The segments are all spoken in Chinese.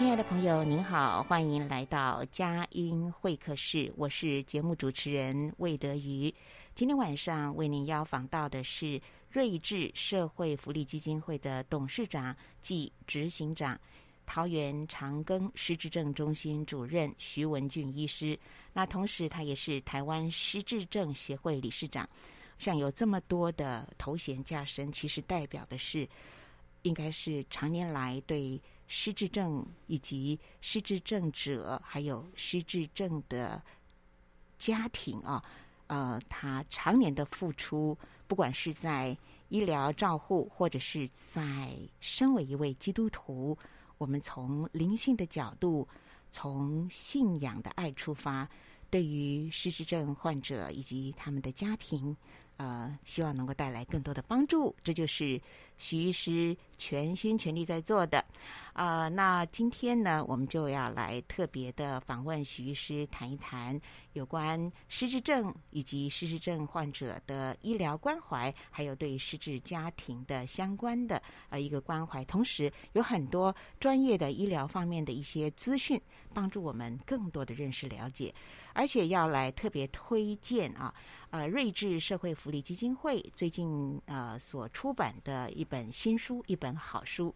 亲爱的朋友，您好，欢迎来到佳音会客室，我是节目主持人魏德瑜。今天晚上为您邀访到的是睿智社会福利基金会的董事长暨执行长，桃园长庚失智症中心主任徐文俊医师。那同时，他也是台湾失智症协会理事长。像有这么多的头衔加身，其实代表的是，应该是常年来对。失智症以及失智症者，还有失智症的家庭啊，呃，他常年的付出，不管是在医疗照护，或者是在身为一位基督徒，我们从灵性的角度，从信仰的爱出发，对于失智症患者以及他们的家庭，呃，希望能够带来更多的帮助。这就是徐医师全心全力在做的。啊、那今天呢，我们就要来特别的访问徐医师，谈一谈有关失智症以及失智症患者的医疗关怀，还有对失智家庭的相关的呃一个关怀。同时，有很多专业的医疗方面的一些资讯，帮助我们更多的认识了解。而且要来特别推荐啊，呃，睿智社会福利基金会最近呃所出版的一本新书，一本好书。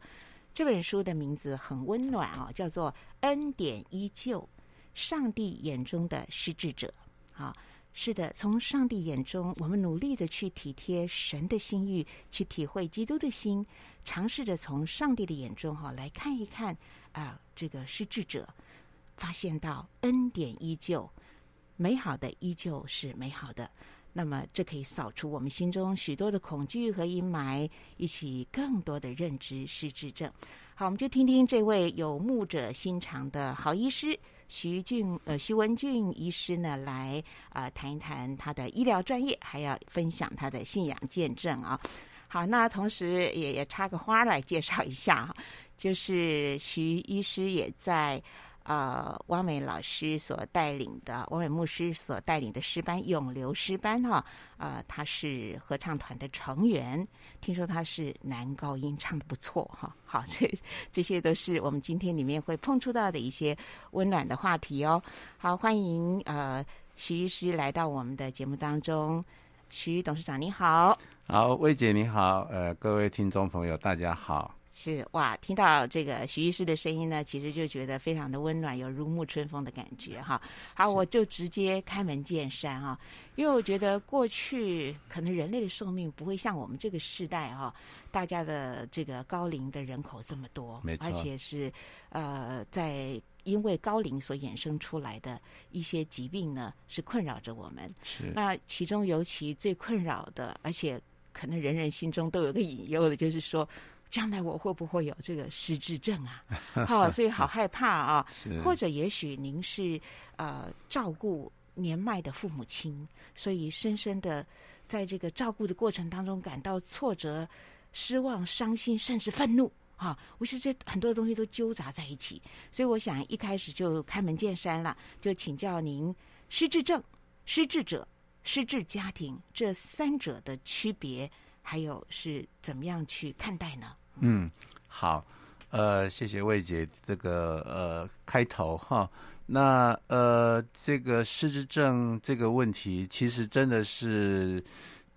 这本书的名字很温暖啊，叫做《恩典依旧：上帝眼中的失智者》。啊，是的，从上帝眼中，我们努力的去体贴神的心意，去体会基督的心，尝试着从上帝的眼中哈来看一看啊，这个失智者，发现到恩典依旧，美好的依旧是美好的。那么，这可以扫除我们心中许多的恐惧和阴霾，一起更多的认知失智症。好，我们就听听这位有牧者心肠的好医师徐俊呃徐文俊医师呢，来啊、呃、谈一谈他的医疗专业，还要分享他的信仰见证啊。好，那同时也也插个花来介绍一下，就是徐医师也在。呃，汪伟老师所带领的，汪伟牧师所带领的诗班永留诗班哈，呃，他是合唱团的成员，听说他是男高音唱得不错哈。好，这这些都是我们今天里面会碰触到的一些温暖的话题哦。好，欢迎呃徐医师来到我们的节目当中，徐董事长你好。好，魏姐你好，呃，各位听众朋友大家好。是哇，听到这个徐医师的声音呢，其实就觉得非常的温暖，有如沐春风的感觉哈。好，我就直接开门见山哈，因为我觉得过去可能人类的寿命不会像我们这个时代哈，大家的这个高龄的人口这么多，没错，而且是呃，在因为高龄所衍生出来的一些疾病呢，是困扰着我们。是，那其中尤其最困扰的，而且可能人人心中都有个隐忧的，就是说。将来我会不会有这个失智症啊？好，所以好害怕啊。是或者也许您是呃照顾年迈的父母亲，所以深深的在这个照顾的过程当中感到挫折、失望、伤心，甚至愤怒啊。我是这很多东西都纠杂在一起，所以我想一开始就开门见山了，就请教您：失智症、失智者、失智家庭这三者的区别，还有是怎么样去看待呢？嗯，好，呃，谢谢魏姐这个呃开头哈。那呃，这个失智症这个问题，其实真的是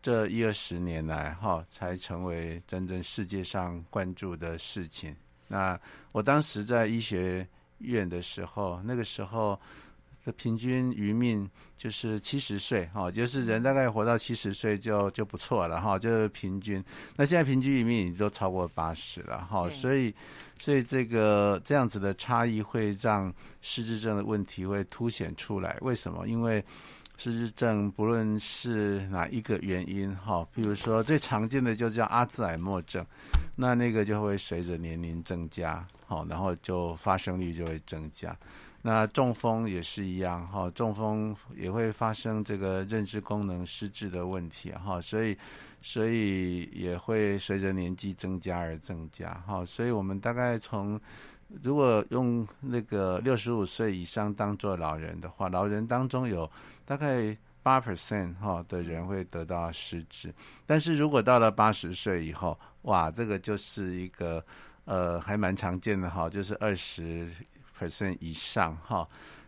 这一二十年来哈，才成为真正世界上关注的事情。那我当时在医学院的时候，那个时候。平均余命就是七十岁，哈，就是人大概活到七十岁就就不错了，哈，就是平均。那现在平均余命已经都超过八十了，哈，所以，所以这个这样子的差异会让失智症的问题会凸显出来。为什么？因为失智症不论是哪一个原因，哈，比如说最常见的就叫阿兹海默症，那那个就会随着年龄增加，好，然后就发生率就会增加。那中风也是一样哈，中风也会发生这个认知功能失智的问题哈，所以所以也会随着年纪增加而增加哈，所以我们大概从如果用那个六十五岁以上当做老人的话，老人当中有大概八 percent 哈的人会得到失智，但是如果到了八十岁以后，哇，这个就是一个呃还蛮常见的哈，就是二十。Percent 以上哈，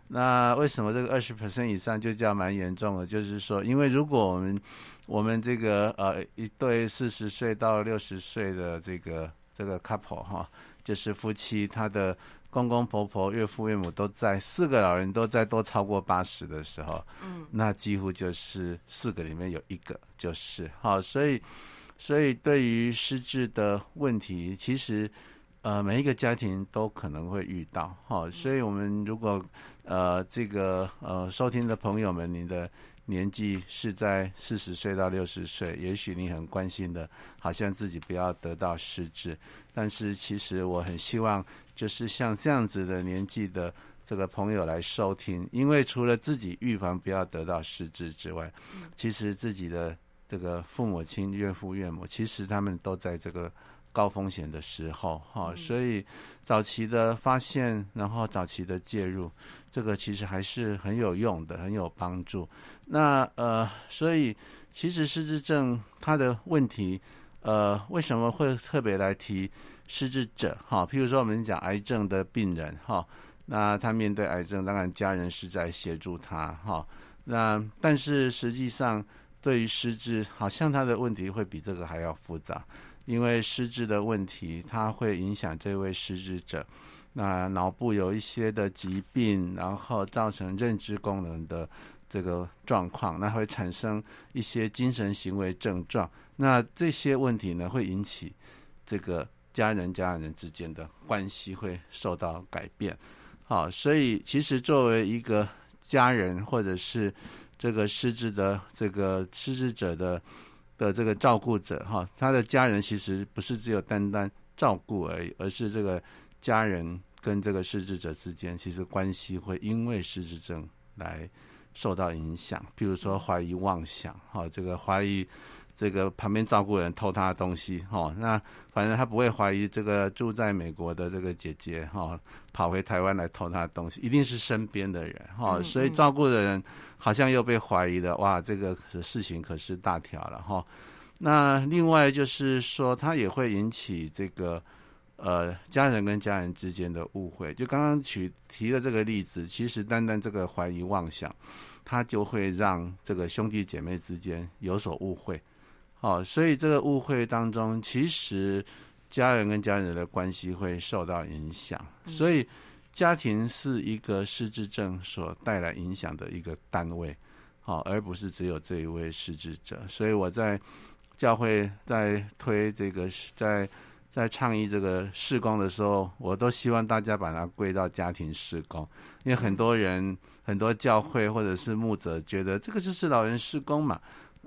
那为什么这个二十 percent 以上就叫蛮严重的？就是说，因为如果我们我们这个呃一对四十岁到六十岁的这个这个 couple 哈，就是夫妻，他的公公婆婆、岳父岳母都在，四个老人都在，都超过八十的时候，嗯，那几乎就是四个里面有一个就是好，所以所以对于失智的问题，其实。呃，每一个家庭都可能会遇到，哈，所以我们如果呃这个呃收听的朋友们，你的年纪是在四十岁到六十岁，也许你很关心的，好像自己不要得到失智，但是其实我很希望，就是像这样子的年纪的这个朋友来收听，因为除了自己预防不要得到失智之外，其实自己的这个父母亲、岳父岳母，其实他们都在这个。高风险的时候，哈，所以早期的发现，然后早期的介入，这个其实还是很有用的，很有帮助。那呃，所以其实失智症它的问题，呃，为什么会特别来提失智者？哈，譬如说我们讲癌症的病人，哈，那他面对癌症，当然家人是在协助他，哈，那但是实际上对于失智，好像他的问题会比这个还要复杂。因为失智的问题，它会影响这位失智者，那脑部有一些的疾病，然后造成认知功能的这个状况，那会产生一些精神行为症状。那这些问题呢，会引起这个家人家人之间的关系会受到改变。好，所以其实作为一个家人，或者是这个失智的这个失智者的。的这个照顾者哈，他的家人其实不是只有单单照顾而已，而是这个家人跟这个失智者之间，其实关系会因为失智症来受到影响。比如说怀疑妄想哈，这个怀疑。这个旁边照顾人偷他的东西，哈、哦，那反正他不会怀疑这个住在美国的这个姐姐，哈、哦，跑回台湾来偷他的东西，一定是身边的人，哈、哦，所以照顾的人好像又被怀疑了，哇，这个事情可是大条了，哈、哦。那另外就是说，他也会引起这个呃家人跟家人之间的误会。就刚刚举提的这个例子，其实单单这个怀疑妄想，他就会让这个兄弟姐妹之间有所误会。好，所以这个误会当中，其实家人跟家人的关系会受到影响。所以家庭是一个失智症所带来影响的一个单位，好，而不是只有这一位失智者。所以我在教会在推这个，在在倡议这个事工的时候，我都希望大家把它归到家庭事工，因为很多人、很多教会或者是牧者觉得这个就是老人事工嘛。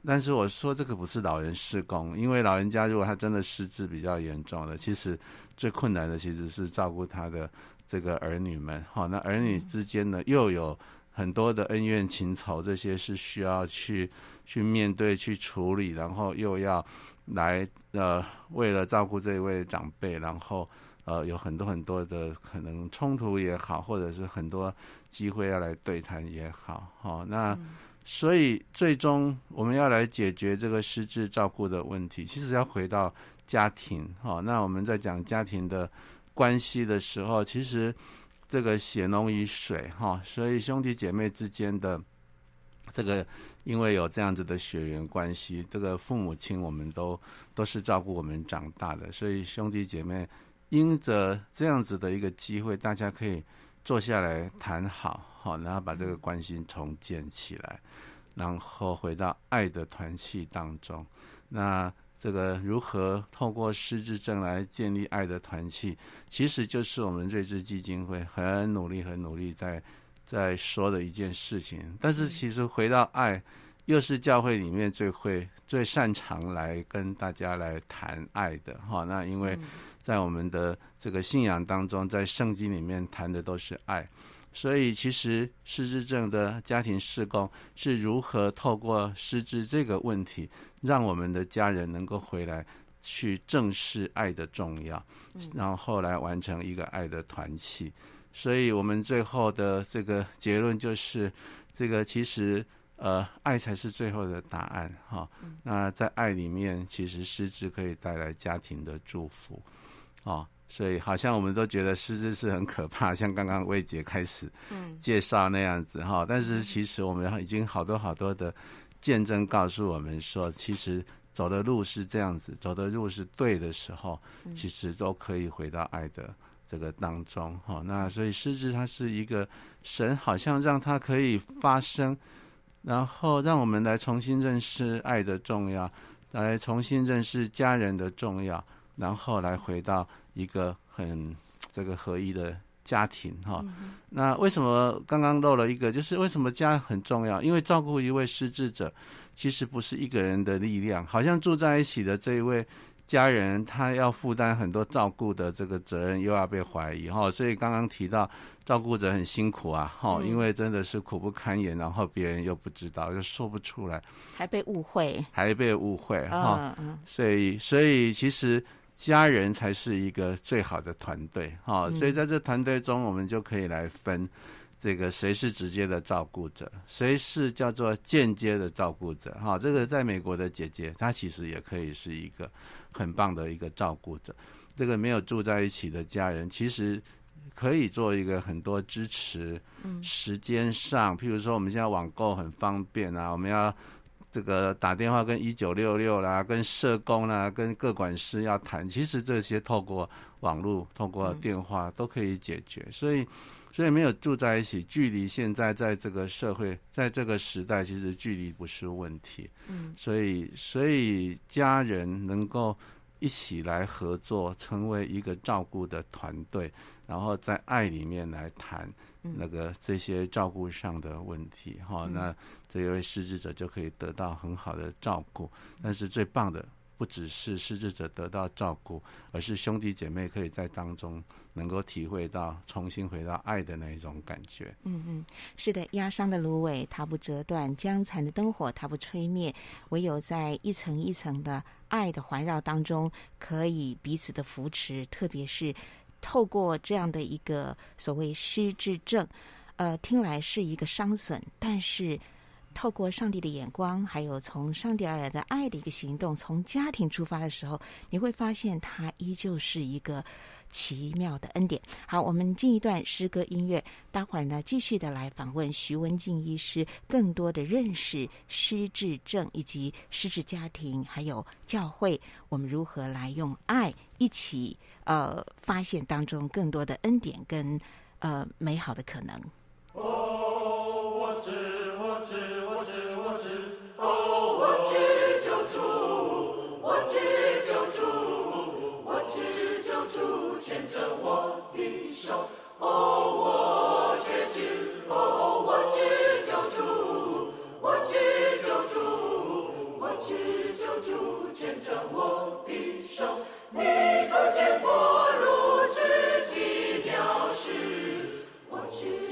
但是我说这个不是老人施工，因为老人家如果他真的失智比较严重的，其实最困难的其实是照顾他的这个儿女们。好，那儿女之间呢，又有很多的恩怨情仇，这些是需要去去面对、去处理，然后又要来呃，为了照顾这一位长辈，然后呃，有很多很多的可能冲突也好，或者是很多机会要来对谈也好。好，那。所以，最终我们要来解决这个失智照顾的问题，其实要回到家庭。好，那我们在讲家庭的关系的时候，其实这个血浓于水哈，所以兄弟姐妹之间的这个，因为有这样子的血缘关系，这个父母亲我们都都是照顾我们长大的，所以兄弟姐妹因着这样子的一个机会，大家可以坐下来谈好，好，然后把这个关系重建起来，然后回到爱的团契当中，那。这个如何透过失智症来建立爱的团契，其实就是我们瑞智基金会很努力、很努力在在说的一件事情。但是，其实回到爱，又是教会里面最会、最擅长来跟大家来谈爱的哈。那因为在我们的这个信仰当中，在圣经里面谈的都是爱。所以，其实失智症的家庭事工是如何透过失智这个问题，让我们的家人能够回来去正视爱的重要，然后后来完成一个爱的团契。所以我们最后的这个结论就是，这个其实呃，爱才是最后的答案哈。那在爱里面，其实失智可以带来家庭的祝福，啊。所以好像我们都觉得失智是很可怕，像刚刚魏姐开始介绍那样子哈。但是其实我们已经好多好多的见证告诉我们说，其实走的路是这样子，走的路是对的时候，其实都可以回到爱的这个当中哈。那所以失智它是一个神好像让它可以发生，然后让我们来重新认识爱的重要，来重新认识家人的重要，然后来回到。一个很这个合一的家庭哈，嗯、那为什么刚刚漏了一个？就是为什么家很重要？因为照顾一位失智者，其实不是一个人的力量。好像住在一起的这一位家人，他要负担很多照顾的这个责任，又要被怀疑哈。所以刚刚提到照顾者很辛苦啊哈，嗯、因为真的是苦不堪言，然后别人又不知道，又说不出来，还被误会，还被误会哈。所以，所以其实。家人才是一个最好的团队，哈，所以在这团队中，我们就可以来分这个谁是直接的照顾者，谁是叫做间接的照顾者，哈，这个在美国的姐姐，她其实也可以是一个很棒的一个照顾者。这个没有住在一起的家人，其实可以做一个很多支持，嗯时间上，譬如说我们现在网购很方便啊，我们要。这个打电话跟一九六六啦，跟社工啦，跟各管师要谈，其实这些透过网络、透过电话都可以解决。所以，所以没有住在一起，距离现在在这个社会，在这个时代，其实距离不是问题。嗯，所以，所以家人能够一起来合作，成为一个照顾的团队，然后在爱里面来谈。那个这些照顾上的问题，哈，那这一位失智者就可以得到很好的照顾。但是最棒的不只是失智者得到照顾，而是兄弟姐妹可以在当中能够体会到重新回到爱的那一种感觉。嗯嗯，是的，压伤的芦苇它不折断，将残的灯火它不吹灭，唯有在一层一层的爱的环绕当中，可以彼此的扶持，特别是。透过这样的一个所谓失智症，呃，听来是一个伤损，但是透过上帝的眼光，还有从上帝而来的爱的一个行动，从家庭出发的时候，你会发现它依旧是一个奇妙的恩典。好，我们进一段诗歌音乐，待会儿呢继续的来访问徐文静医师，更多的认识失智症以及失智家庭，还有教会，我们如何来用爱一起。呃，发现当中更多的恩典跟呃美好的可能。我知，我知，我知，哦，我知救主，我知救主，我知救主牵着我的手，哦，我却知，哦，我知救主，我知救主，我知救主牵着我的手。你可见过如此奇妙事？我知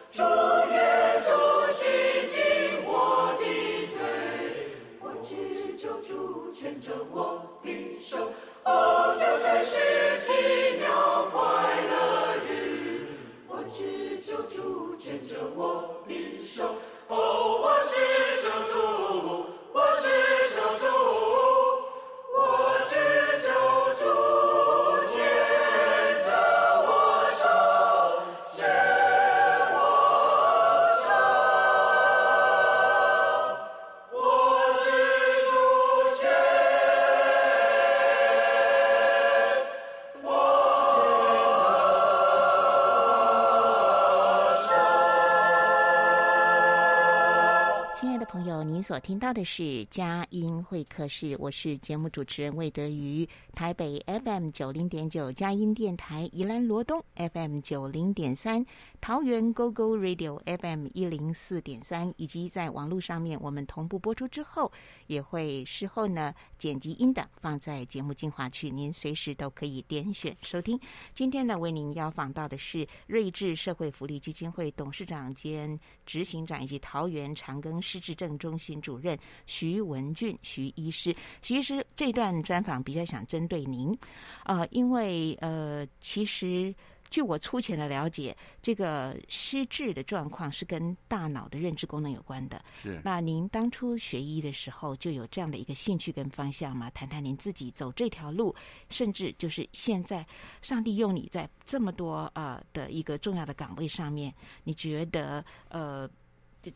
主耶稣洗净我的罪，我只求主牵着我的手。哦，这真是奇妙快乐日。我只求主牵着我的手，哦，我只求主，我只。所听到的是佳音会客室，我是节目主持人魏德瑜。台北 FM 九零点九佳音电台，宜兰罗东 FM 九零点三，桃园 GO GO Radio FM 一零四点三，以及在网络上面，我们同步播出之后，也会事后呢剪辑音档放在节目精华区，您随时都可以点选收听。今天呢，为您邀访到的是睿智社会福利基金会董事长兼执行长，以及桃园长庚失智症中心主任徐文俊徐医师。徐医师这段专访比较想针对您，呃，因为呃，其实据我粗浅的了解，这个失智的状况是跟大脑的认知功能有关的。是。那您当初学医的时候就有这样的一个兴趣跟方向吗？谈谈您自己走这条路，甚至就是现在上帝用你在这么多呃的一个重要的岗位上面，你觉得呃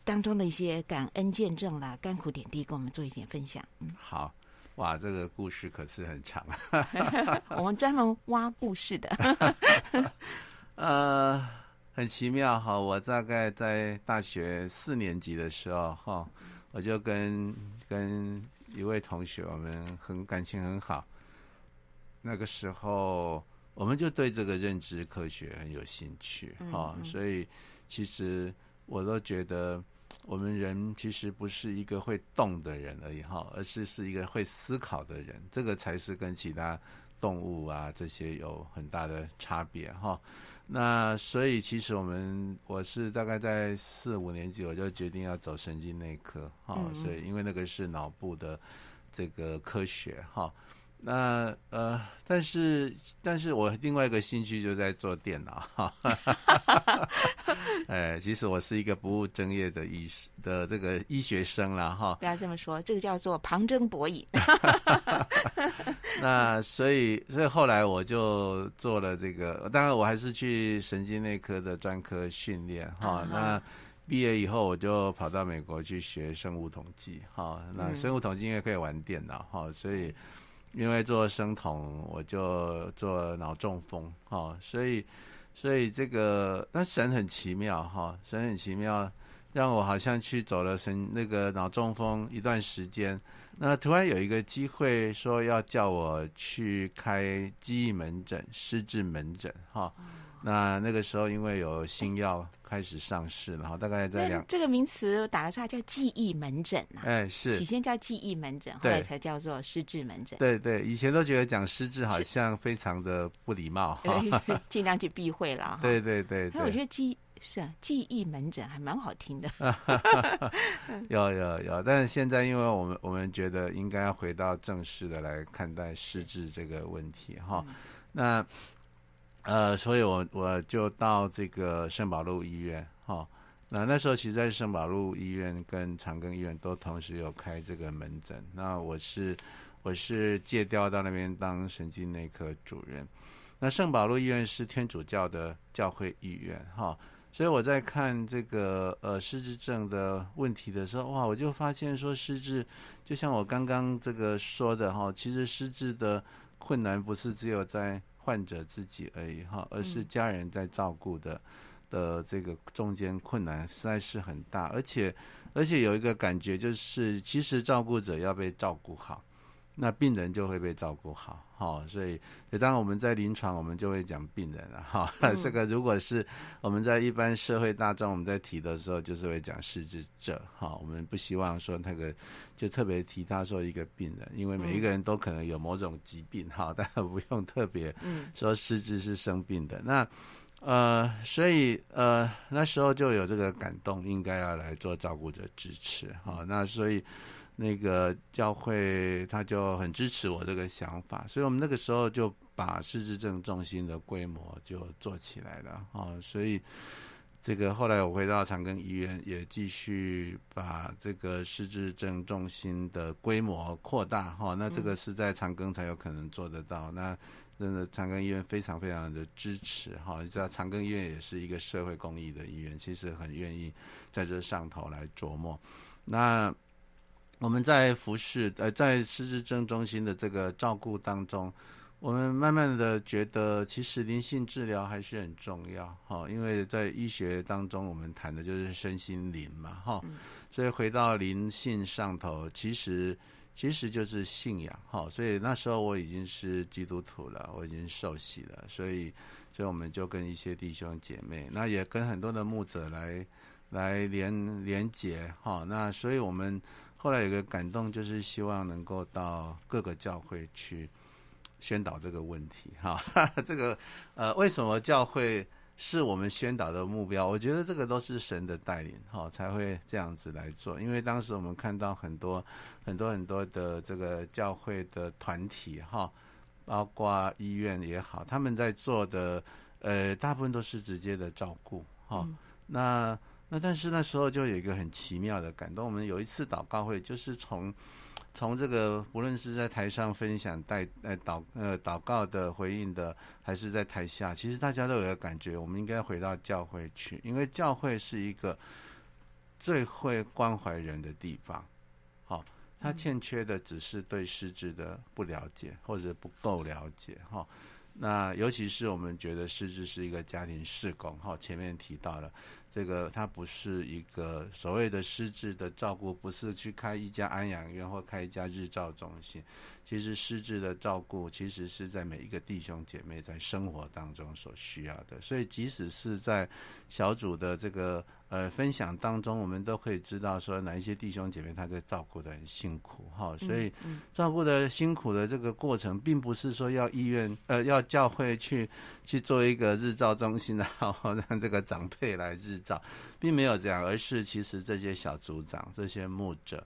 当中的一些感恩见证啦、甘苦点滴，跟我们做一点分享。嗯，好。哇，这个故事可是很长。我们专门挖故事的。呃，很奇妙哈。我大概在大学四年级的时候哈，我就跟跟一位同学，我们很感情很好。那个时候，我们就对这个认知科学很有兴趣哈，嗯嗯，所以其实我都觉得。我们人其实不是一个会动的人而已哈，而是是一个会思考的人，这个才是跟其他动物啊这些有很大的差别哈。那所以其实我们我是大概在四五年级我就决定要走神经内科哈，所以因为那个是脑部的这个科学哈。那呃，但是，但是我另外一个兴趣就在做电脑哈。哎，其实我是一个不务正业的医的这个医学生了哈。不要这么说，这个叫做旁征博引。那所以，所以后来我就做了这个，当然我还是去神经内科的专科训练哈。Uh. 那毕业以后，我就跑到美国去学生物统计哈。那生物统计因为可以玩电脑哈，所以。因为做生酮，我就做脑中风，哈，所以，所以这个，那神很奇妙，哈，神很奇妙，让我好像去走了神那个脑中风一段时间，那突然有一个机会说要叫我去开记忆门诊、失智门诊，哈。那那个时候，因为有新药开始上市，然后大概在两这个名词打个岔叫记忆门诊啊，哎是，起先叫记忆门诊，后来才叫做失智门诊。对对，以前都觉得讲失智好像非常的不礼貌，尽量去避讳了。对对对，但我觉得记是啊，记忆门诊还蛮好听的。有有有，但是现在因为我们我们觉得应该要回到正式的来看待失智这个问题哈，嗯、那。呃，所以我我就到这个圣保禄医院，哈、哦，那那时候其实，在圣保禄医院跟长庚医院都同时有开这个门诊。那我是我是借调到那边当神经内科主任。那圣保禄医院是天主教的教会医院，哈、哦，所以我在看这个呃失智症的问题的时候，哇，我就发现说失智，就像我刚刚这个说的哈、其实失智的困难不是只有在。患者自己而已哈，而是家人在照顾的、嗯、的这个中间困难实在是很大，而且而且有一个感觉就是，其实照顾者要被照顾好，那病人就会被照顾好，好，所以，当然我们在临床，我们就会讲病人了，哈。这个如果是我们在一般社会大众，我们在提的时候，就是会讲失智者，哈。我们不希望说那个就特别提他说一个病人，因为每一个人都可能有某种疾病，哈，但不用特别说失智是生病的。那呃，所以呃那时候就有这个感动，应该要来做照顾者支持，哈。那所以。那个教会他就很支持我这个想法，所以我们那个时候就把失智症中心的规模就做起来了啊。所以这个后来我回到长庚医院，也继续把这个失智症中心的规模扩大哈。那这个是在长庚才有可能做得到。那真的长庚医院非常非常的支持哈。你知道长庚医院也是一个社会公益的医院，其实很愿意在这上头来琢磨。那我们在服侍呃，在失智症中心的这个照顾当中，我们慢慢的觉得，其实灵性治疗还是很重要哈，因为在医学当中，我们谈的就是身心灵嘛哈，所以回到灵性上头，其实其实就是信仰哈，所以那时候我已经是基督徒了，我已经受洗了，所以所以我们就跟一些弟兄姐妹，那也跟很多的牧者来来连连结哈，那所以我们。后来有个感动，就是希望能够到各个教会去宣导这个问题。哈，这个呃，为什么教会是我们宣导的目标？我觉得这个都是神的带领，哈，才会这样子来做。因为当时我们看到很多很多很多的这个教会的团体，哈，包括医院也好，他们在做的呃，大部分都是直接的照顾，哈，嗯、那。那但是那时候就有一个很奇妙的感动。我们有一次祷告会，就是从从这个不论是在台上分享带呃祷呃祷告的回应的，还是在台下，其实大家都有一个感觉，我们应该回到教会去，因为教会是一个最会关怀人的地方。好，他欠缺的只是对失智的不了解或者不够了解哈。那尤其是我们觉得失智是一个家庭事工哈，前面提到了。这个它不是一个所谓的失智的照顾，不是去开一家安养院或开一家日照中心。其实失智的照顾，其实是在每一个弟兄姐妹在生活当中所需要的。所以即使是在小组的这个呃分享当中，我们都可以知道说哪一些弟兄姐妹他在照顾的很辛苦哈。所以照顾的辛苦的这个过程，并不是说要医院呃要教会去去做一个日照中心，然后让这个长辈来日照。并没有这样，而是其实这些小组长、这些牧者，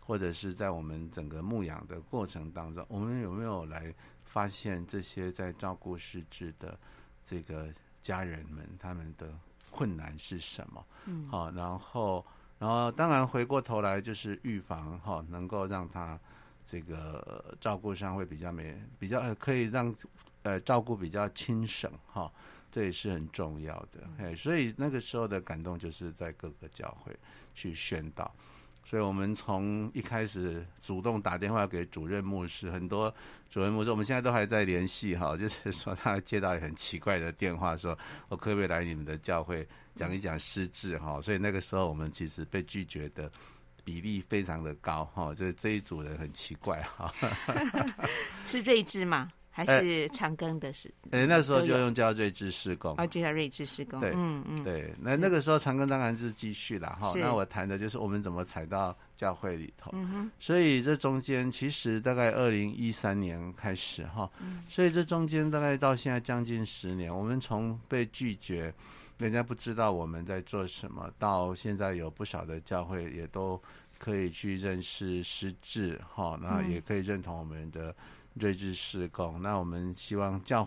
或者是在我们整个牧养的过程当中，我们有没有来发现这些在照顾失智的这个家人们他们的困难是什么？嗯，好，然后，然后当然回过头来就是预防，哈，能够让他这个照顾上会比较没比较可以让呃照顾比较轻省，哈。这也是很重要的，哎，所以那个时候的感动就是在各个教会去宣导，所以我们从一开始主动打电话给主任牧师，很多 主任牧师我们现在都还在联系哈，就是说他接到很奇怪的电话，说我可不可以来你们的教会讲一讲失智哈，所以那个时候我们其实被拒绝的比例非常的高哈，这这一组人很奇怪哈，是睿智吗？还是长庚的事，呃、那时候就用叫睿智施工，哦，就叫睿智施工，对，嗯嗯，对，那那个时候长庚当然是继续了哈。那我谈的就是我们怎么踩到教会里头，嗯哼，所以这中间其实大概二零一三年开始哈，所以这中间大概到现在将近十年，我们从被拒绝，人家不知道我们在做什么，到现在有不少的教会也都可以去认识失智哈，那也可以认同我们的。睿智事工，那我们希望教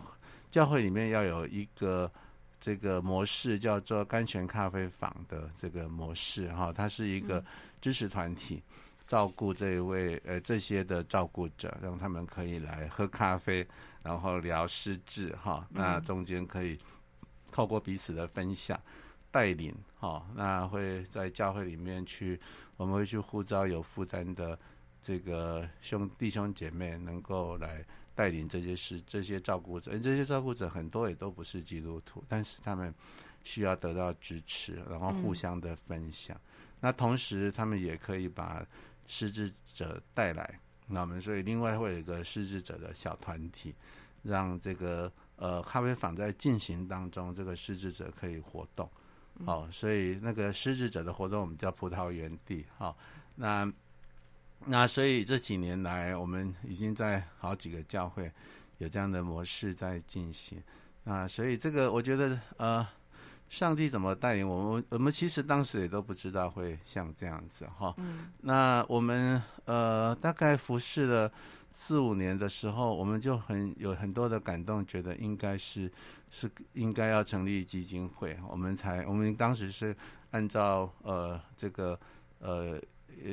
教会里面要有一个这个模式，叫做甘泉咖啡坊的这个模式哈，它是一个支持团体，照顾这一位呃这些的照顾者，让他们可以来喝咖啡，然后聊失智哈，那中间可以透过彼此的分享带领哈，那会在教会里面去，我们会去呼召有负担的。这个兄弟兄姐妹能够来带领这些事，这些照顾者，这些照顾者很多也都不是基督徒，但是他们需要得到支持，然后互相的分享。嗯、那同时，他们也可以把失智者带来，那我们所以另外会有一个失智者的小团体，让这个呃咖啡坊在进行当中，这个失智者可以活动。好、哦，所以那个失智者的活动我们叫葡萄园地。哈、哦，那那所以这几年来，我们已经在好几个教会有这样的模式在进行。啊，所以这个我觉得呃。上帝怎么带领我们？我们其实当时也都不知道会像这样子哈。嗯。那我们呃大概服侍了四五年的时候，我们就很有很多的感动，觉得应该是是应该要成立基金会，我们才我们当时是按照呃这个呃。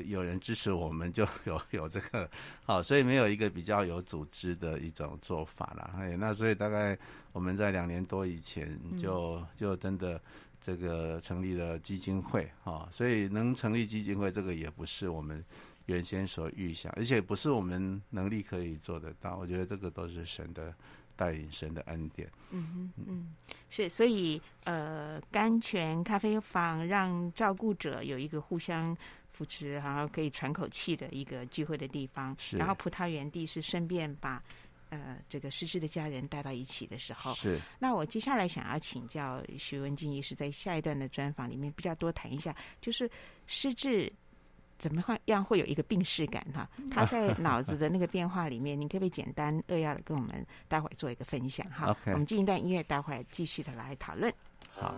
有人支持我们，就有有这个好，所以没有一个比较有组织的一种做法啦。哎，那所以大概我们在两年多以前就就真的这个成立了基金会哈，所以能成立基金会，这个也不是我们原先所预想，而且不是我们能力可以做得到。我觉得这个都是神的带领，神的恩典。嗯嗯嗯，是，所以呃，甘泉咖啡坊让照顾者有一个互相。扶持，然后可以喘口气的一个聚会的地方。是。然后葡萄园地是顺便把呃这个失智的家人带到一起的时候。是。那我接下来想要请教徐文静医师，在下一段的专访里面比较多谈一下，就是失智怎么会样会有一个病逝感哈？他在脑子的那个变化里面，你可不可以简单扼要的跟我们待会儿做一个分享哈 我们进一段音乐，待会儿继续的来讨论。好。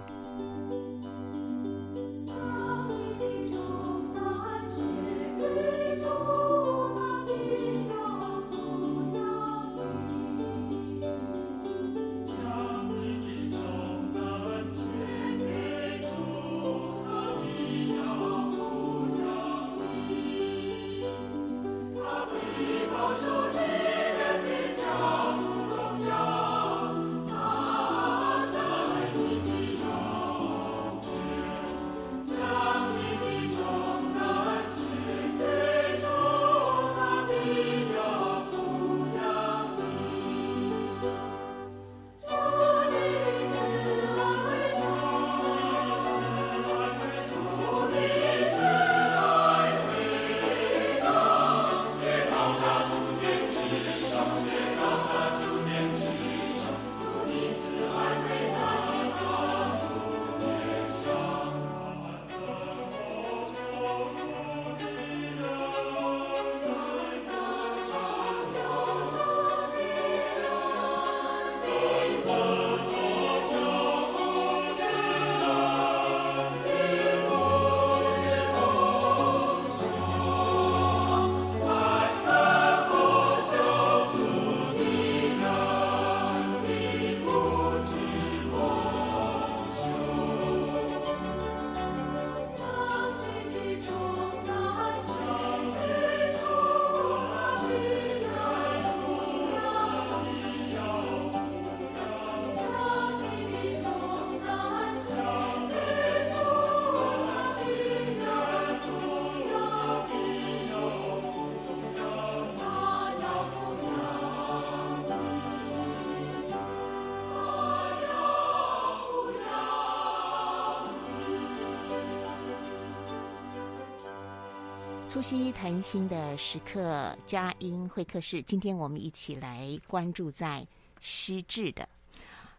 西谈心的时刻，佳音会客室。今天我们一起来关注在失智的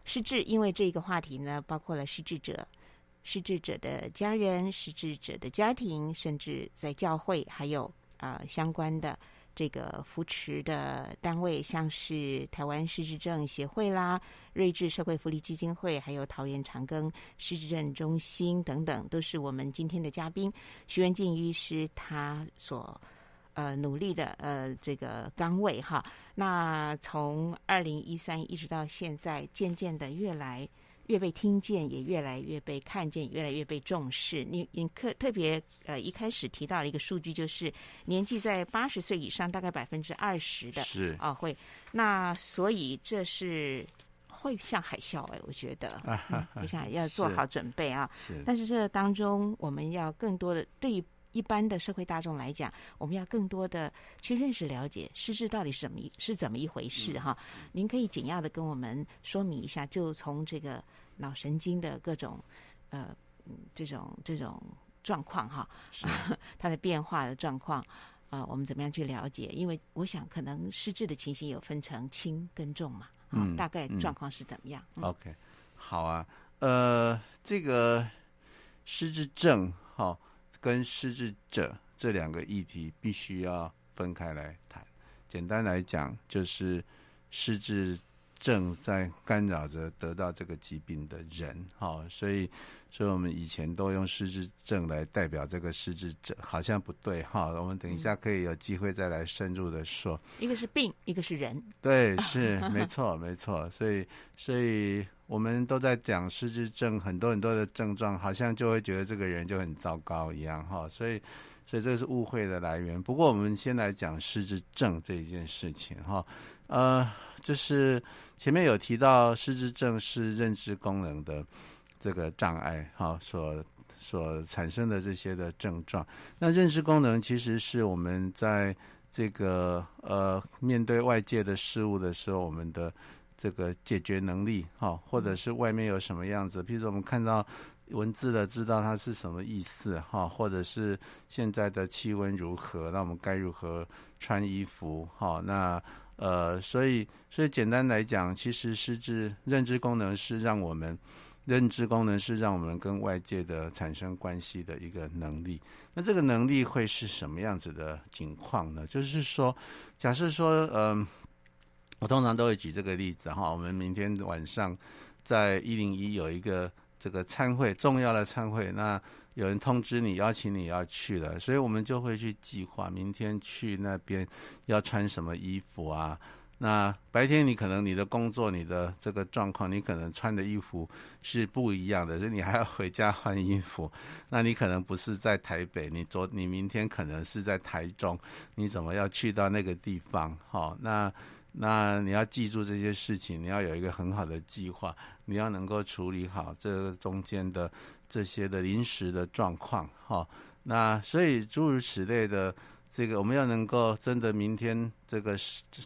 失智，因为这个话题呢，包括了失智者、失智者的家人、失智者的家庭，甚至在教会还有啊、相关的。这个扶持的单位，像是台湾失智症协会啦、睿智社会福利基金会，还有桃园长庚失智症中心等等，都是我们今天的嘉宾。徐文静医师他所呃努力的呃这个岗位哈，那从二零一三一直到现在，渐渐的越来。越被听见，也越来越被看见，越来越被重视。你你特特别呃一开始提到了一个数据，就是年纪在八十岁以上，大概百分之二十的是啊会。那所以这是会像海啸哎，我觉得，我想要做好准备啊。是。但是这当中，我们要更多的对于一般的社会大众来讲，我们要更多的去认识了解失智到底是怎么一是怎么一回事哈。您可以简要的跟我们说明一下，就从这个。脑神经的各种呃这种这种状况哈，是 它的变化的状况，啊、呃，我们怎么样去了解？因为我想可能失智的情形有分成轻跟重嘛，啊、嗯，大概状况是怎么样、？OK，好啊，呃，这个失智症哈、哦、跟失智者这两个议题必须要分开来谈。简单来讲，就是失智。症在干扰着得到这个疾病的人，哈，所以，所以我们以前都用失智症来代表这个失智者，好像不对，哈。我们等一下可以有机会再来深入的说。一个是病，一个是人。对，是 没错，没错。所以，所以我们都在讲失智症，很多很多的症状，好像就会觉得这个人就很糟糕一样，哈。所以，所以这是误会的来源。不过，我们先来讲失智症这一件事情，哈。呃，就是前面有提到失智症是认知功能的这个障碍，哈，所所产生的这些的症状。那认知功能其实是我们在这个呃面对外界的事物的时候，我们的这个解决能力，哈，或者是外面有什么样子，譬如说我们看到文字的，知道它是什么意思，哈，或者是现在的气温如何，那我们该如何穿衣服，哈，那。呃，所以，所以简单来讲，其实失智认知功能是让我们认知功能是让我们跟外界的产生关系的一个能力。那这个能力会是什么样子的情况呢？就是说，假设说，嗯、呃，我通常都会举这个例子哈。我们明天晚上在一零一有一个这个参会，重要的参会，那。有人通知你，邀请你要去了，所以我们就会去计划明天去那边要穿什么衣服啊。那白天你可能你的工作、你的这个状况，你可能穿的衣服是不一样的，所以你还要回家换衣服。那你可能不是在台北，你昨你明天可能是在台中，你怎么要去到那个地方？好，那那你要记住这些事情，你要有一个很好的计划，你要能够处理好这中间的。这些的临时的状况，哈，那所以诸如此类的这个，我们要能够真的明天这个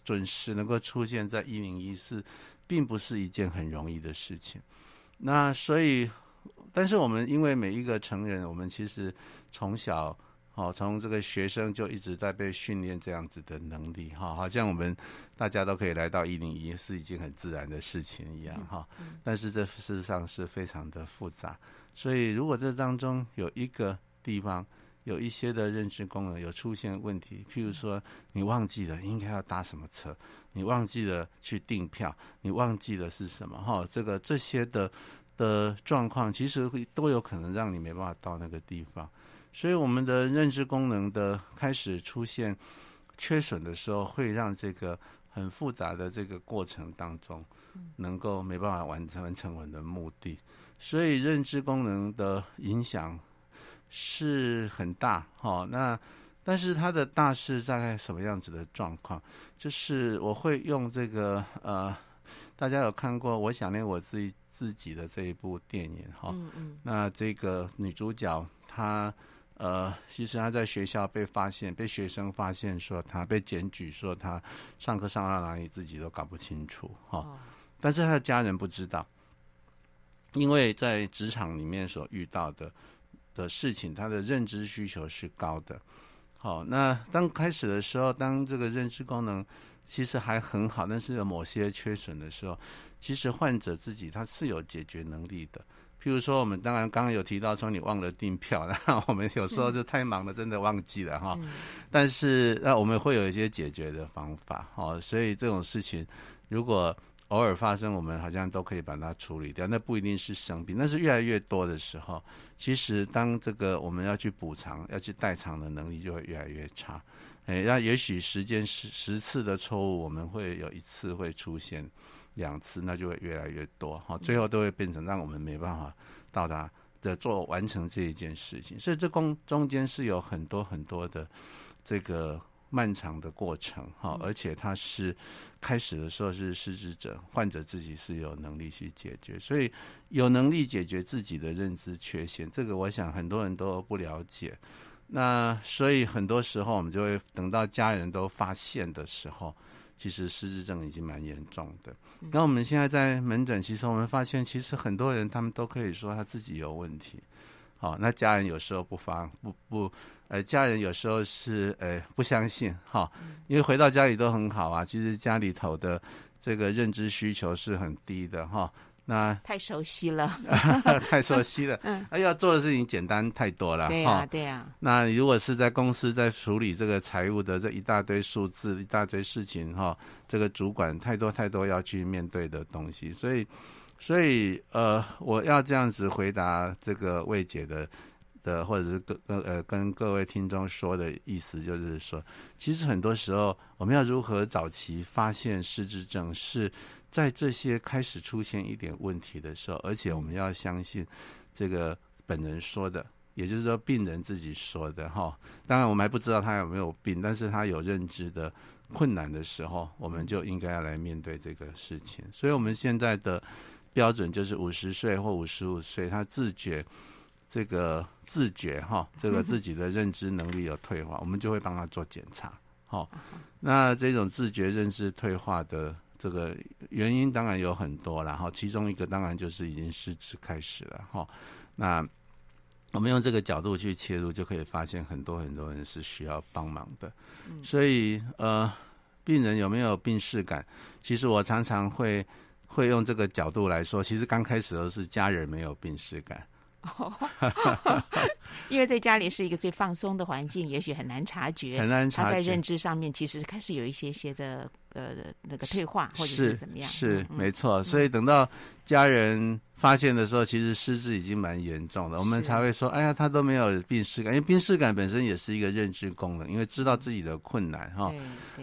准时能够出现在一零一四，并不是一件很容易的事情。那所以，但是我们因为每一个成人，我们其实从小，哦，从这个学生就一直在被训练这样子的能力，哈，好像我们大家都可以来到一零一是一件很自然的事情一样，哈。但是这事实上是非常的复杂。所以，如果这当中有一个地方有一些的认知功能有出现问题，譬如说你忘记了应该要搭什么车，你忘记了去订票，你忘记了是什么哈，这个这些的的状况，其实会都有可能让你没办法到那个地方。所以，我们的认知功能的开始出现缺损的时候，会让这个很复杂的这个过程当中，能够没办法完成完成我们的目的。所以认知功能的影响是很大，哈。那但是它的大是大概什么样子的状况？就是我会用这个呃，大家有看过《我想念我自己自己的》这一部电影，哈。嗯嗯。那这个女主角她呃，其实他在学校被发现，被学生发现说他被检举说他上课上到哪里自己都搞不清楚，哈。但是他的家人不知道。因为在职场里面所遇到的的事情，他的认知需求是高的。好，那当开始的时候，当这个认知功能其实还很好，但是有某些缺损的时候，其实患者自己他是有解决能力的。譬如说，我们当然刚刚有提到说你忘了订票，那我们有时候就太忙了，真的忘记了哈。但是那我们会有一些解决的方法。好，所以这种事情如果。偶尔发生，我们好像都可以把它处理掉。那不一定是生病，但是越来越多的时候，其实当这个我们要去补偿、要去代偿的能力就会越来越差。哎，那也许时间十十次的错误，我们会有一次会出现两次，那就会越来越多。好，最后都会变成让我们没办法到达的做完成这一件事情。所以这中中间是有很多很多的这个。漫长的过程，哈，而且它是开始的时候是失智者，患者自己是有能力去解决，所以有能力解决自己的认知缺陷，这个我想很多人都不了解。那所以很多时候我们就会等到家人都发现的时候，其实失智症已经蛮严重的。那我们现在在门诊，其实我们发现，其实很多人他们都可以说他自己有问题。好，那家人有时候不发不不，呃，家人有时候是呃不相信哈，因为回到家里都很好啊，其实家里头的这个认知需求是很低的哈。那太熟悉了，太熟悉了。嗯，哎，要做的事情简单太多了。对呀，对呀。那如果是在公司在处理这个财务的这一大堆数字、一大堆事情哈，这个主管太多太多要去面对的东西，所以，所以呃，我要这样子回答这个魏姐的的，或者是跟跟呃跟各位听众说的意思，就是说，其实很多时候我们要如何早期发现失智症是。在这些开始出现一点问题的时候，而且我们要相信这个本人说的，也就是说病人自己说的哈。当然我们还不知道他有没有病，但是他有认知的困难的时候，我们就应该要来面对这个事情。所以我们现在的标准就是五十岁或五十五岁，他自觉这个自觉哈，这个自己的认知能力有退化，我们就会帮他做检查。好，那这种自觉认知退化的。这个原因当然有很多，然后其中一个当然就是已经失职开始了哈。那我们用这个角度去切入，就可以发现很多很多人是需要帮忙的。所以呃，病人有没有病逝感？其实我常常会会用这个角度来说，其实刚开始都是家人没有病逝感。哦，因为在家里是一个最放松的环境，也许很难察觉。很难察觉。他在认知上面其实开始有一些些的呃那个退化，或者是怎么样？是，是没错。所以等到家人发现的时候，其实失智已经蛮严重的，我们才会说：哎呀，他都没有病识感。因为病识感本身也是一个认知功能，因为知道自己的困难哈。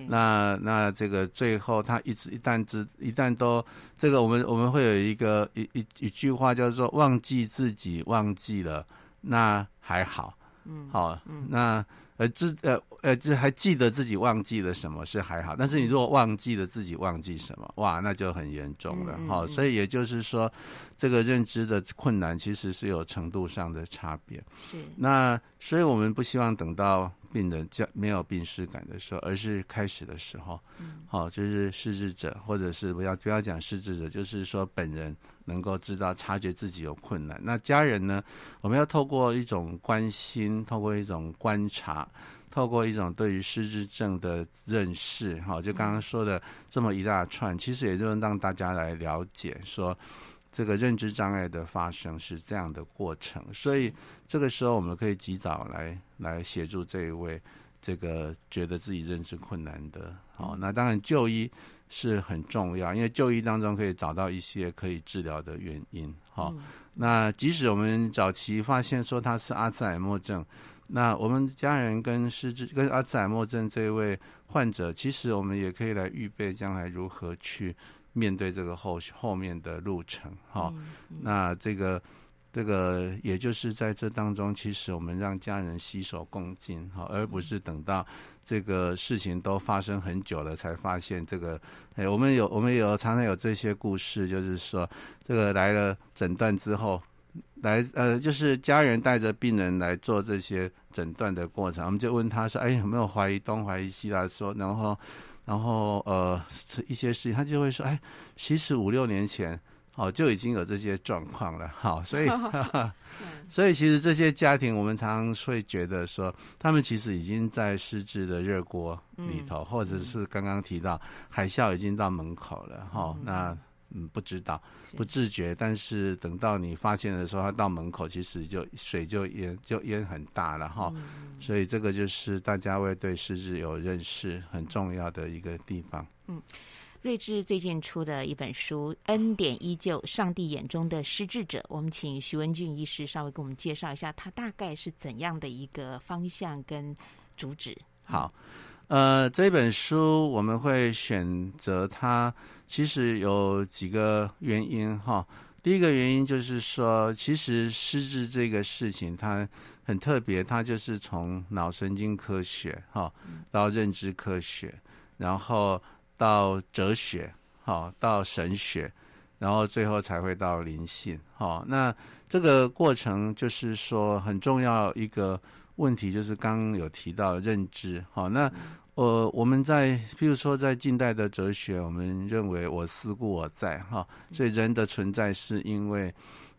那那这个最后他一直一旦知一旦都这个，我们我们会有一个一一一句话叫做忘记自己。忘记了，那还好，嗯，好，嗯那呃自呃呃这还记得自己忘记了什么是还好，但是你如果忘记了自己忘记什么，哇，那就很严重了，好，所以也就是说，这个认知的困难其实是有程度上的差别，是，那所以我们不希望等到。病人叫没有病识感的时候，而是开始的时候，好、嗯，就是失智者，或者是不要不要讲失智者，就是说本人能够知道察觉自己有困难。那家人呢？我们要透过一种关心，透过一种观察，透过一种对于失智症的认识，哈，就刚刚说的这么一大串，其实也就是让大家来了解说。这个认知障碍的发生是这样的过程，所以这个时候我们可以及早来来协助这一位这个觉得自己认知困难的。好，那当然就医是很重要，因为就医当中可以找到一些可以治疗的原因。好，那即使我们早期发现说他是阿兹海默症，那我们家人跟失智跟阿兹海默症这一位患者，其实我们也可以来预备将来如何去。面对这个后后面的路程，哈、嗯嗯，那这个这个也就是在这当中，其实我们让家人携手共进，哈，而不是等到这个事情都发生很久了才发现这个。哎，我们有我们有常常有这些故事，就是说这个来了诊断之后，来呃，就是家人带着病人来做这些诊断的过程，我们就问他说：“哎，有没有怀疑东怀疑西啦？”说然后。然后呃，一些事情他就会说，哎，其实五六年前哦就已经有这些状况了，好，所以 所以其实这些家庭，我们常常会觉得说，他们其实已经在失智的热锅里头，或者是刚刚提到海啸已经到门口了，哈，那。嗯，不知道，不自觉，但是等到你发现的时候，他到门口，其实就水就淹，就淹很大了哈、嗯。所以这个就是大家会对失智有认识很重要的一个地方。嗯，睿智最近出的一本书《恩典依旧：上帝眼中的失智者》，我们请徐文俊医师稍微给我们介绍一下，他大概是怎样的一个方向跟主旨。好。呃，这本书我们会选择它，其实有几个原因哈。第一个原因就是说，其实失智这个事情它很特别，它就是从脑神经科学哈到认知科学，然后到哲学哈到神学，然后最后才会到灵性哈。那这个过程就是说很重要一个。问题就是刚刚有提到认知，哈，那呃，我们在譬如说在近代的哲学，我们认为我思故我在，哈，所以人的存在是因为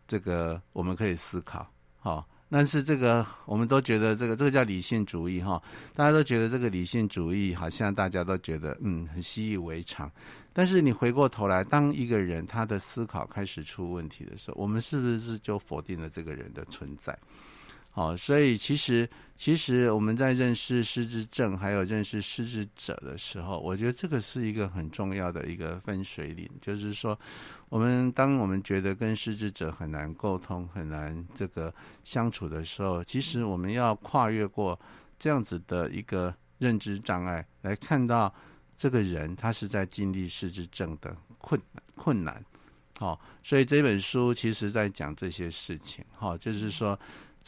这个我们可以思考，哈，但是这个我们都觉得这个这个叫理性主义哈，大家都觉得这个理性主义好像大家都觉得嗯很习以为常。但是你回过头来，当一个人他的思考开始出问题的时候，我们是不是就否定了这个人的存在？好，所以其实其实我们在认识失智症还有认识失智者的时候，我觉得这个是一个很重要的一个分水岭，就是说，我们当我们觉得跟失智者很难沟通、很难这个相处的时候，其实我们要跨越过这样子的一个认知障碍，来看到这个人他是在经历失智症的困难困难。好，所以这本书其实在讲这些事情。好，就是说。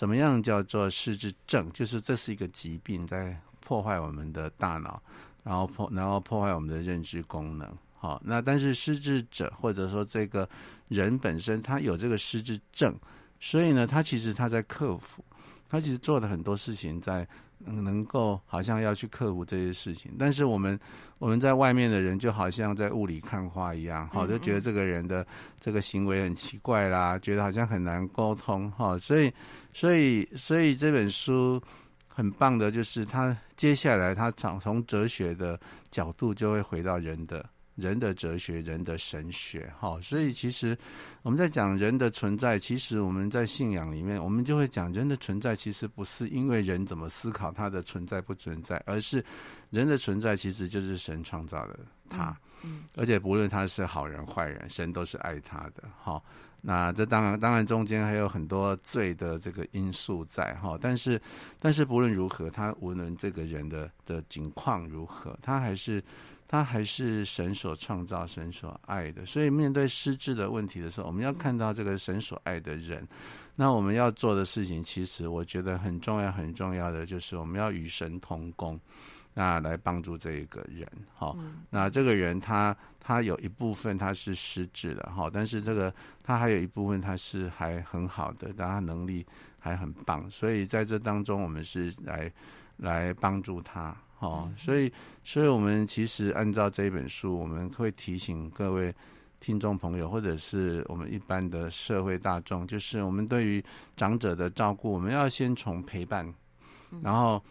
怎么样叫做失智症？就是这是一个疾病，在破坏我们的大脑，然后破，然后破坏我们的认知功能。好，那但是失智者或者说这个人本身他有这个失智症，所以呢，他其实他在克服，他其实做了很多事情在。能够好像要去克服这些事情，但是我们我们在外面的人就好像在雾里看花一样，哈，就觉得这个人的这个行为很奇怪啦，觉得好像很难沟通，哈，所以所以所以这本书很棒的就是他接下来他从从哲学的角度就会回到人的。人的哲学，人的神学，哈，所以其实我们在讲人的存在，其实我们在信仰里面，我们就会讲人的存在，其实不是因为人怎么思考他的存在不存在，而是人的存在其实就是神创造的他，嗯，而且不论他是好人坏人，神都是爱他的，哈。那这当然，当然中间还有很多罪的这个因素在，哈。但是，但是不论如何，他无论这个人的的境况如何，他还是。他还是神所创造、神所爱的，所以面对失智的问题的时候，我们要看到这个神所爱的人。那我们要做的事情，其实我觉得很重要、很重要的就是我们要与神同工，那来帮助这一个人。好，那这个人他他有一部分他是失智的，好，但是这个他还有一部分他是还很好的，但他能力还很棒，所以在这当中，我们是来来帮助他。哦，所以，所以我们其实按照这一本书，我们会提醒各位听众朋友，或者是我们一般的社会大众，就是我们对于长者的照顾，我们要先从陪伴，然后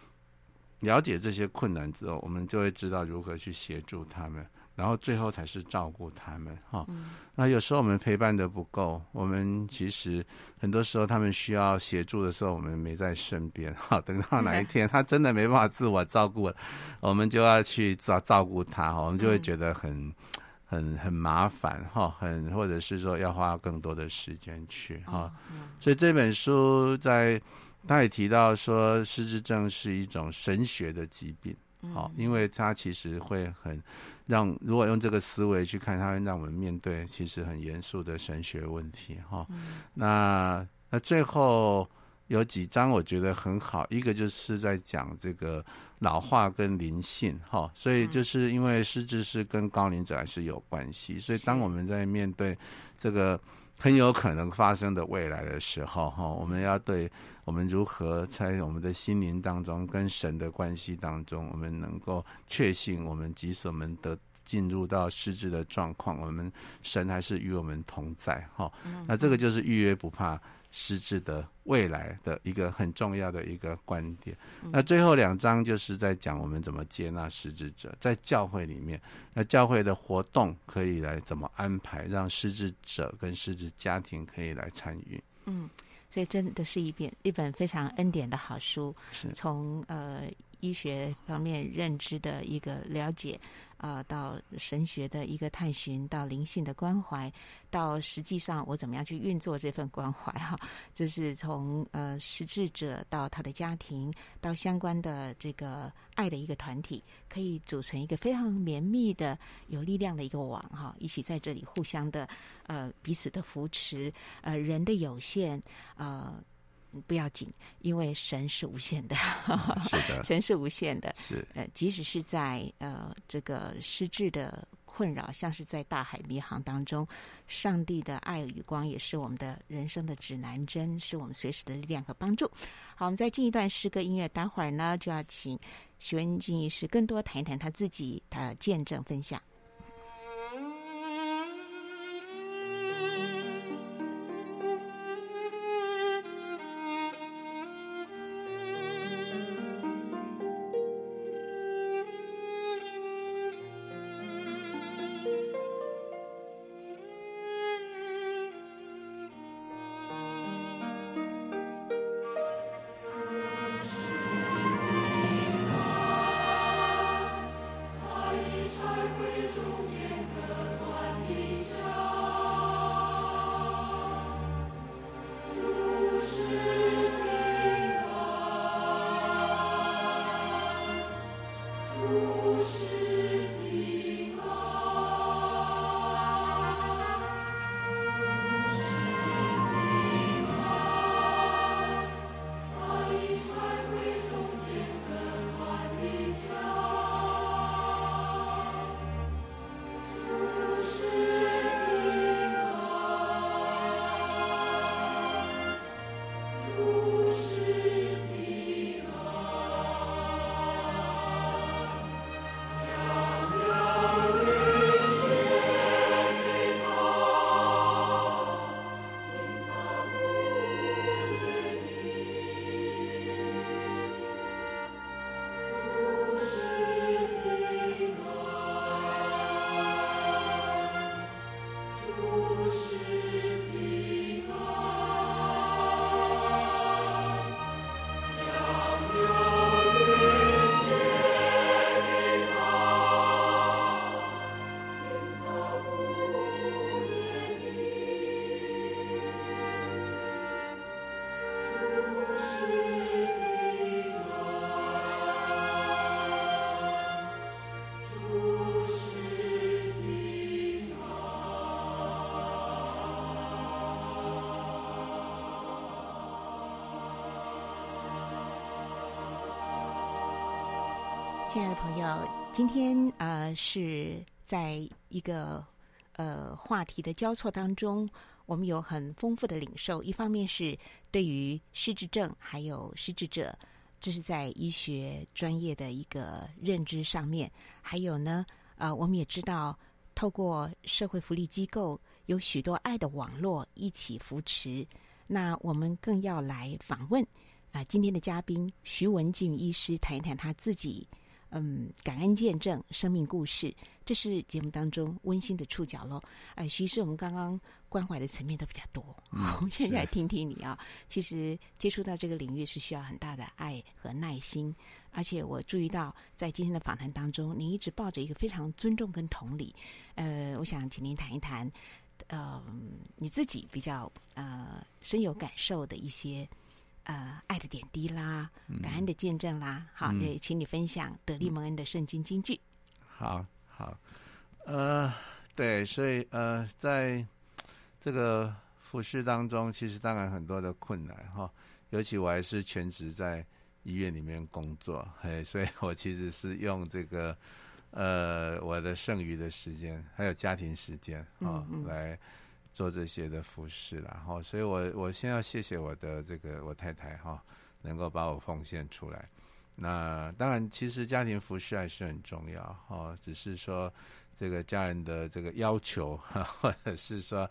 了解这些困难之后，我们就会知道如何去协助他们。然后最后才是照顾他们哈。那有时候我们陪伴的不够，我们其实很多时候他们需要协助的时候，我们没在身边哈。等到哪一天他真的没办法自我照顾了，我们就要去照照顾他哈。我们就会觉得很很很麻烦哈，很或者是说要花更多的时间去哈。所以这本书在他也提到说，失智症是一种神学的疾病。好，因为它其实会很让，如果用这个思维去看，它会让我们面对其实很严肃的神学问题。哈，那那最后有几章我觉得很好，一个就是在讲这个老化跟灵性。哈，所以就是因为失智是跟高龄者还是有关系，所以当我们在面对这个。很有可能发生的未来的时候，哈，我们要对我们如何在我们的心灵当中跟神的关系当中，我们能够确信，我们即使我们得进入到失智的状况，我们神还是与我们同在，哈。那这个就是预约不怕。失智的未来的一个很重要的一个观点。那最后两章就是在讲我们怎么接纳失智者，在教会里面，那教会的活动可以来怎么安排，让失智者跟失智家庭可以来参与。嗯，所以真的是一本一本非常恩典的好书，是从呃医学方面认知的一个了解。啊、到神学的一个探寻，到灵性的关怀，到实际上我怎么样去运作这份关怀哈，这是从呃失智者到他的家庭，到相关的这个爱的一个团体，可以组成一个非常绵密的、有力量的一个网哈，一起在这里互相的呃彼此的扶持，呃人的有限呃。不要紧，因为神是无限的，是的，神是无限的。是呃，即使是在呃这个失智的困扰，像是在大海迷航当中，上帝的爱与光也是我们的人生的指南针，是我们随时的力量和帮助。好，我们再进一段诗歌音乐，待会儿呢就要请徐文静医师更多谈一谈他自己的见证分享。亲爱的朋友，今天呃是在一个呃话题的交错当中，我们有很丰富的领受。一方面是对于失智症还有失智者，这是在医学专业的一个认知上面；还有呢，呃，我们也知道，透过社会福利机构有许多爱的网络一起扶持。那我们更要来访问啊、今天的嘉宾徐文静医师谈一谈他自己。嗯，感恩见证生命故事，这是节目当中温馨的触角喽。哎，徐医师，我们刚刚关怀的层面都比较多，嗯、我们现在来听听你啊。其实接触到这个领域是需要很大的爱和耐心，而且我注意到在今天的访谈当中，你一直抱着一个非常尊重跟同理。呃，我想请您谈一谈，呃，你自己比较呃深有感受的一些。呃，爱的点滴啦，感恩的见证啦，嗯、好，也请你分享得力蒙恩的圣经金句。好好，呃，对，所以呃，在这个服饰当中，其实当然很多的困难哈，尤其我还是全职在医院里面工作，嘿，所以我其实是用这个呃我的剩余的时间，还有家庭时间啊、嗯嗯、来。做这些的服饰然后，所以我我先要谢谢我的这个我太太哈，能够把我奉献出来。那当然，其实家庭服饰还是很重要哈，只是说这个家人的这个要求，或者是说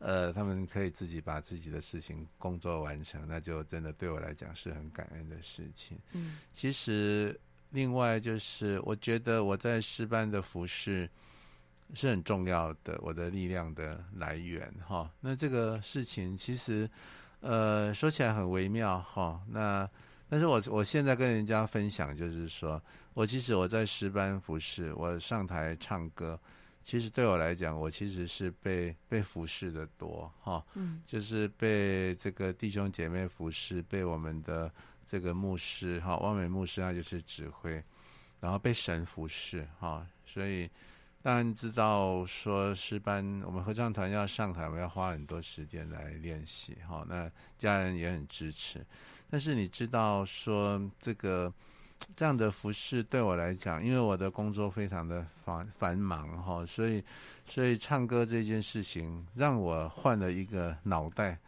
呃，他们可以自己把自己的事情工作完成，那就真的对我来讲是很感恩的事情。嗯，其实另外就是我觉得我在师班的服事。是很重要的，我的力量的来源哈。那这个事情其实，呃，说起来很微妙哈。那但是我我现在跟人家分享，就是说我其实我在师班服侍，我上台唱歌，其实对我来讲，我其实是被被服侍的多哈。嗯，就是被这个弟兄姐妹服侍，被我们的这个牧师哈，汪美牧师他就是指挥，然后被神服侍哈，所以。当然知道说诗班，我们合唱团要上台，我们要花很多时间来练习哈。那家人也很支持，但是你知道说这个这样的服饰对我来讲，因为我的工作非常的繁繁忙哈，所以所以唱歌这件事情让我换了一个脑袋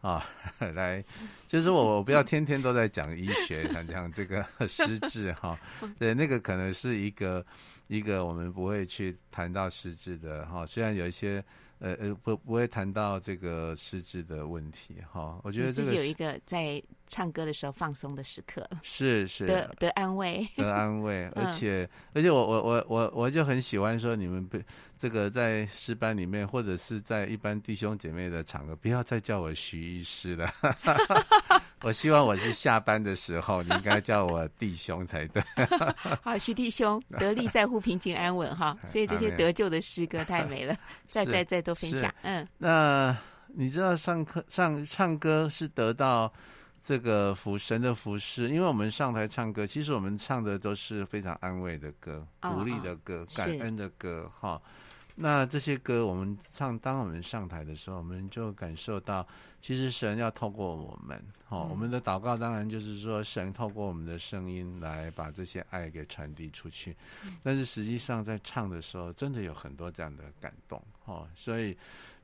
啊，来就是我我不要天天都在讲医学，讲讲这个 失智哈，对，那个可能是一个。一个我们不会去谈到失智的哈，虽然有一些呃呃不不会谈到这个失智的问题哈，我觉得这个有一个在唱歌的时候放松的时刻，是是得得安慰得安慰，而且、嗯、而且我我我我我就很喜欢说你们不这个在诗班里面或者是在一般弟兄姐妹的场合，不要再叫我徐医师了。我希望我是下班的时候，你应该叫我弟兄才对。好，徐弟兄，得力在乎平静安稳哈，所以这些得救的诗歌太美了，再再再多分享。嗯，那你知道上课上唱歌是得到这个服神的服饰，因为我们上台唱歌，其实我们唱的都是非常安慰的歌、鼓励的歌、感恩的歌哈。那这些歌我们唱，当我们上台的时候，我们就感受到，其实神要透过我们，哦，嗯、我们的祷告当然就是说，神透过我们的声音来把这些爱给传递出去。嗯、但是实际上在唱的时候，真的有很多这样的感动，哦，所以，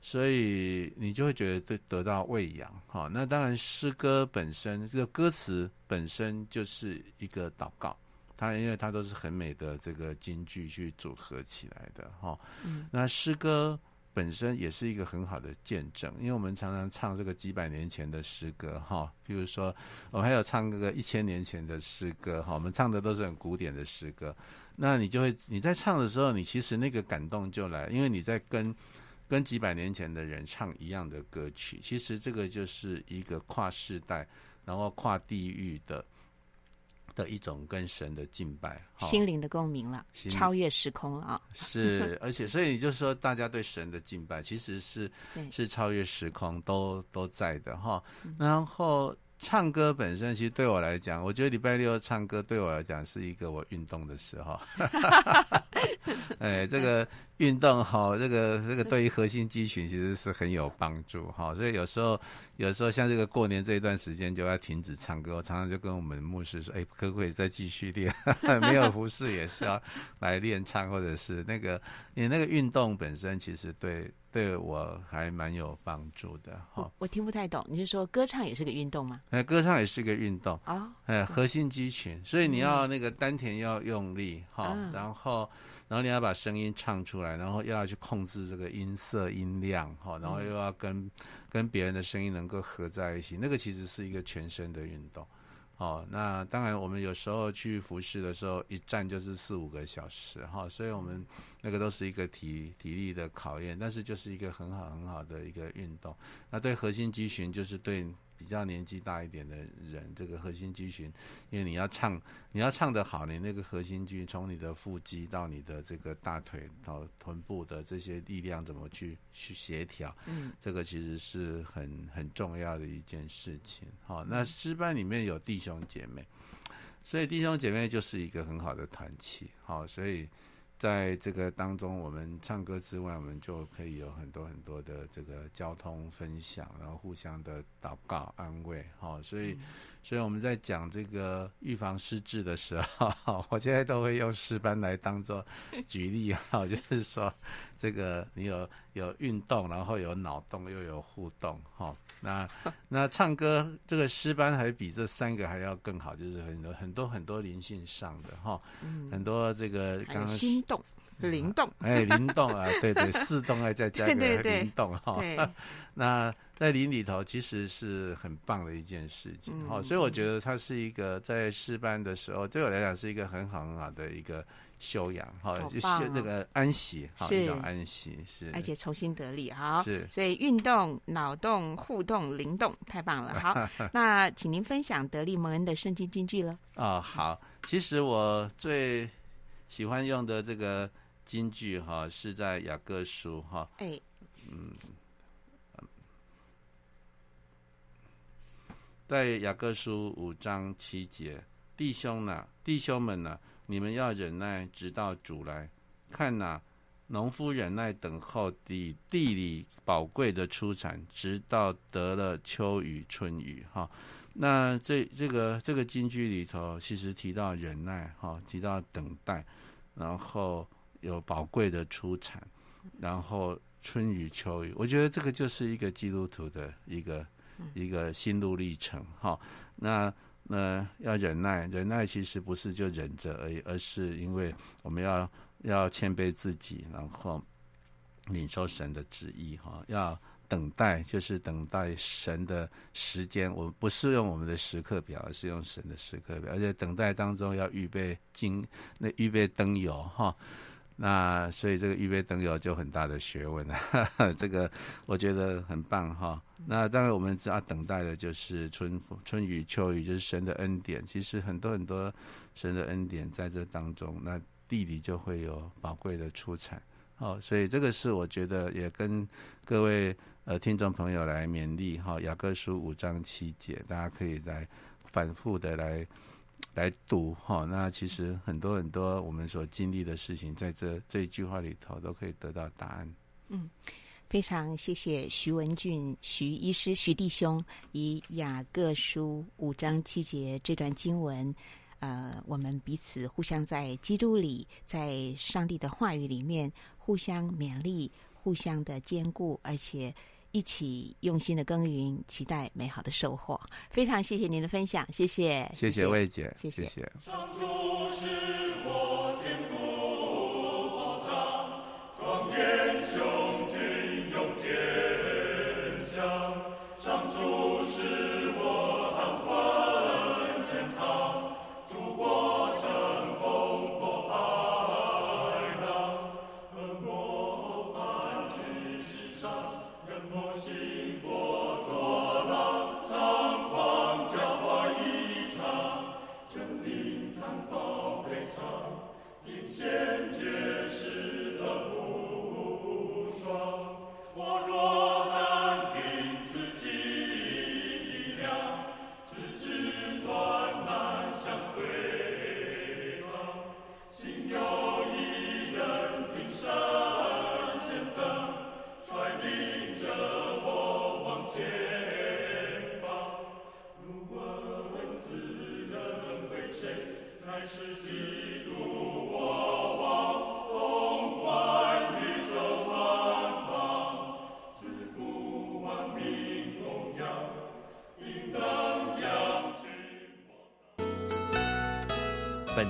所以你就会觉得得得到喂养，哈、哦。那当然诗歌本身，这个歌词本身就是一个祷告。它因为它都是很美的这个金句去组合起来的哈，嗯，那诗歌本身也是一个很好的见证，因为我们常常唱这个几百年前的诗歌哈，比如说我们还有唱这个一千年前的诗歌哈，我们唱的都是很古典的诗歌，那你就会你在唱的时候，你其实那个感动就来，因为你在跟跟几百年前的人唱一样的歌曲，其实这个就是一个跨世代，然后跨地域的。的一种跟神的敬拜，心灵的共鸣了，超越时空了啊！是，而且所以你就说，大家对神的敬拜其实是是超越时空，都都在的哈。然后唱歌本身，其实对我来讲，我觉得礼拜六唱歌对我来讲是一个我运动的时候。哎，这个运动哈，这个这个对于核心肌群其实是很有帮助哈。所以有时候有时候像这个过年这一段时间就要停止唱歌，我常常就跟我们牧师说，哎，可不可以再继续练？没有服侍也是要来练唱，或者是那个，你那个运动本身其实对。对我还蛮有帮助的哈。我听不太懂，你是说歌唱也是个运动吗？哎，歌唱也是个运动啊。哎，核心肌群，所以你要那个丹田要用力哈，然后然后你要把声音唱出来，然后又要去控制这个音色音量哈，然后又要跟跟别人的声音能够合在一起，那个其实是一个全身的运动。哦，那当然，我们有时候去服侍的时候，一站就是四五个小时哈，所以我们那个都是一个体体力的考验，但是就是一个很好很好的一个运动。那对核心肌群，就是对。比较年纪大一点的人，这个核心肌群，因为你要唱，你要唱得好，你那个核心肌从你的腹肌到你的这个大腿到臀部的这些力量怎么去去协调，嗯，这个其实是很很重要的一件事情。好，那诗班里面有弟兄姐妹，所以弟兄姐妹就是一个很好的团契。好，所以。在这个当中，我们唱歌之外，我们就可以有很多很多的这个交通分享，然后互相的祷告安慰，好，所以。所以我们在讲这个预防失智的时候，我现在都会用诗班来当做举例哈，就是说，这个你有有运动，然后有脑动，又有互动哈。那 那唱歌这个诗班还比这三个还要更好，就是很多很多很多灵性上的哈，很多这个刚刚心动。灵动，哎，灵动啊，对对，四动还再加一个灵动哈。那在林里头其实是很棒的一件事情哈，嗯、所以我觉得它是一个在诗班的时候，对我来讲是一个很好很好的一个修养哈，哦、就是这个安息，是一种安息是，而且重新得力哈。是，所以运动、脑动、互动、灵动，太棒了。好，那请您分享得力蒙恩的圣经金句了。哦，好，其实我最喜欢用的这个。金句哈是在雅各书哈，哎，嗯，在雅各书五章七节，弟兄呐，弟兄们呐，你们要忍耐，直到主来。看呐，农夫忍耐等候地地里宝贵的出产，直到得了秋雨春雨哈。那这这个这个金句里头，其实提到忍耐哈，提到等待，然后。有宝贵的出产，然后春雨秋雨，我觉得这个就是一个基督徒的一个一个心路历程哈。那那要忍耐，忍耐其实不是就忍着而已，而是因为我们要要谦卑自己，然后领受神的旨意哈。要等待，就是等待神的时间。我不是用我们的时刻表，而是用神的时刻表。而且等待当中要预备金，那预备灯油哈。那所以这个预备灯油就很大的学问了，这个我觉得很棒哈。那当然我们只要等待的就是春春雨秋雨，就是神的恩典。其实很多很多神的恩典在这当中，那地里就会有宝贵的出产。好，所以这个是我觉得也跟各位呃听众朋友来勉励哈。雅各书五章七节，大家可以来反复的来。来读哈，那其实很多很多我们所经历的事情，在这这一句话里头都可以得到答案。嗯，非常谢谢徐文俊徐医师徐弟兄以雅各书五章七节这段经文，呃，我们彼此互相在基督里，在上帝的话语里面互相勉励，互相的坚固，而且。一起用心的耕耘，期待美好的收获。非常谢谢您的分享，谢谢，谢谢魏姐，谢谢。谢谢。